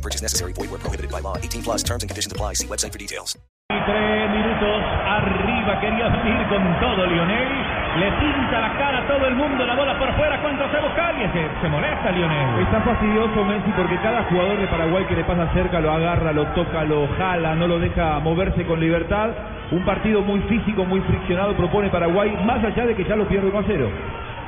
No purchase necessary. Void where prohibited by law. 18 plus terms and conditions apply. See website for details. Y tres minutos arriba, quería venir con todo Lionel. Le pinta la cara a todo el mundo, la bola por fuera. ¿Cuánto se busca? alguien? Se, se molesta Lionel. Está fastidioso Messi porque cada jugador de Paraguay que le pasa cerca lo agarra, lo toca, lo jala, no lo deja moverse con libertad. Un partido muy físico, muy friccionado propone Paraguay, más allá de que ya lo pierde 1 a 0.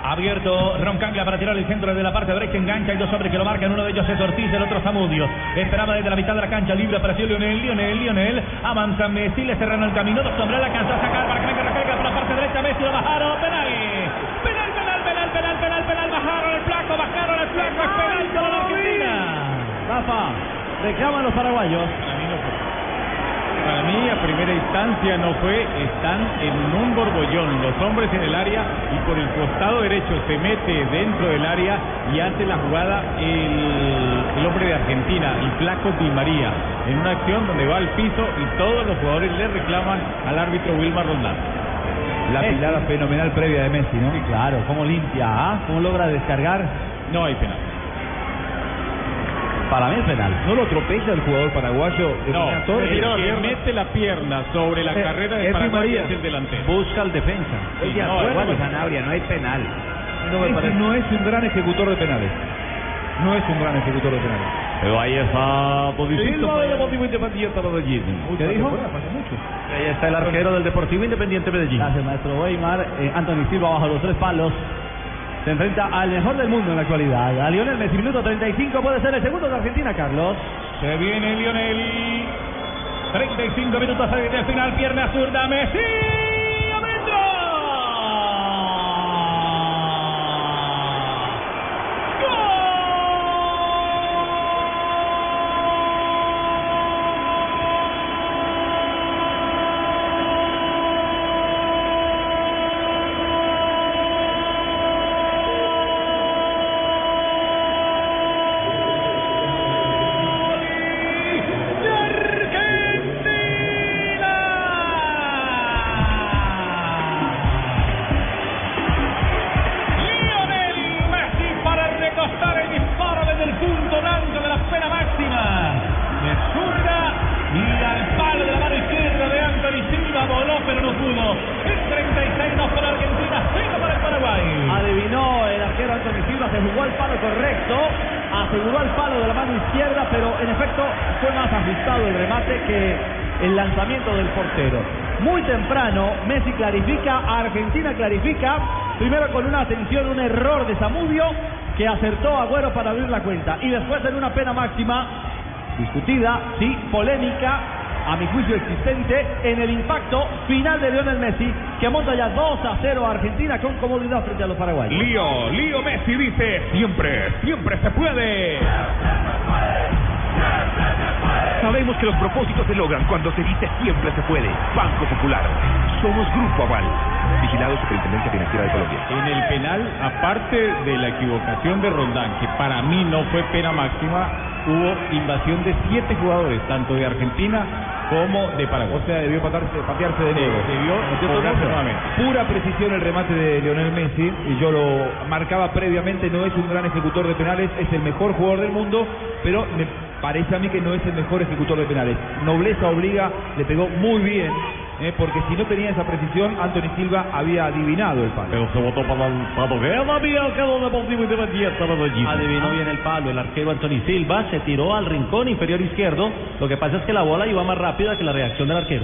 Abierto Roncaglia para tirar el centro desde la parte derecha, engancha, hay dos hombres que lo marcan, uno de ellos es Ortiz, el otro Zamudio. Esperaba desde la mitad de la cancha, libre apareció Lionel, Lionel, Lionel, avanza Messi, le cerraron el camino, dos hombres la alcanzó a sacar para que venga Roncaglia por la parte derecha, Messi lo bajaron, penal, penal, penal, penal, penal, penal, penal, bajaron el flaco, bajaron el flaco, es penal para la. Rafa, reclaman los paraguayos. Para mí, a primera instancia no fue, están en un borbollón, los hombres en el área y por el costado derecho se mete dentro del área y hace la jugada el, el hombre de Argentina, el flaco Di María, en una acción donde va al piso y todos los jugadores le reclaman al árbitro Wilmar Rondán. La pilada fenomenal previa de Messi, ¿no? Sí, claro, cómo limpia, ¿ah? cómo logra descargar. No hay penal. Para mí es penal. ¿No lo tropeza el jugador paraguayo? de No, el que mete la pierna sobre la Eh, carrera de Paraguay María. es el delantero. Busca el defensa. Sí, no, bueno, Sanabria, no hay penal. No, me parece. no es un gran ejecutor de penales. No es un gran ejecutor de penales. Pero ahí está Silva del Deportivo Independiente Medellín. ¿Qué dijo? Ahí está el arquero del Deportivo Independiente Medellín. Gracias, maestro Weimar. Eh, Anthony Silva bajo los tres palos. Se enfrenta al mejor del mundo en la actualidad. A Lionel Messi, minuto 35. Puede ser el segundo de Argentina, Carlos. Se viene Lionel. 35 minutos del final, pierna zurda, Messi. Silva, se jugó al palo correcto, aseguró al palo de la mano izquierda, pero en efecto fue más ajustado el remate que el lanzamiento del portero. Muy temprano, Messi clarifica, Argentina clarifica, primero con una atención, un error de Zamudio, que acertó a Agüero para abrir la cuenta, y después en una pena máxima, discutida, sí, polémica, a mi juicio existente, en el impacto final de Lionel Messi, que monta ya 2 a 0 a Argentina con comodidad frente a los paraguayos. Lío, Lío Messi dice, siempre, siempre se puede. Sabemos que los propósitos se logran cuando se dice siempre se puede. Banco Popular. Somos Grupo Aval. Vigilado Superintendencia Financiera de Colombia. En el penal, aparte de la equivocación de Rondán, que para mí no fue pena máxima, hubo invasión de siete jugadores, tanto de Argentina como de Paraguay. O sea, debió patarse- patearse de nuevo. Debió nuevamente. Pura precisión el remate de Lionel Messi. Y yo lo marcaba previamente, no es un gran ejecutor de penales, es el mejor jugador del mundo, pero me parece a mí que no es el mejor ejecutor de penales. Nobleza obliga, le pegó muy bien, eh, porque si no tenía esa precisión, Anthony Silva había adivinado el palo. Pero se votó para el palo. Todavía quedó Deportivo Independiente Medellín. Adivinó bien el palo. El arquero Anthony Silva se tiró al rincón inferior izquierdo. Lo que pasa es que la bola iba más rápida que la reacción del arquero.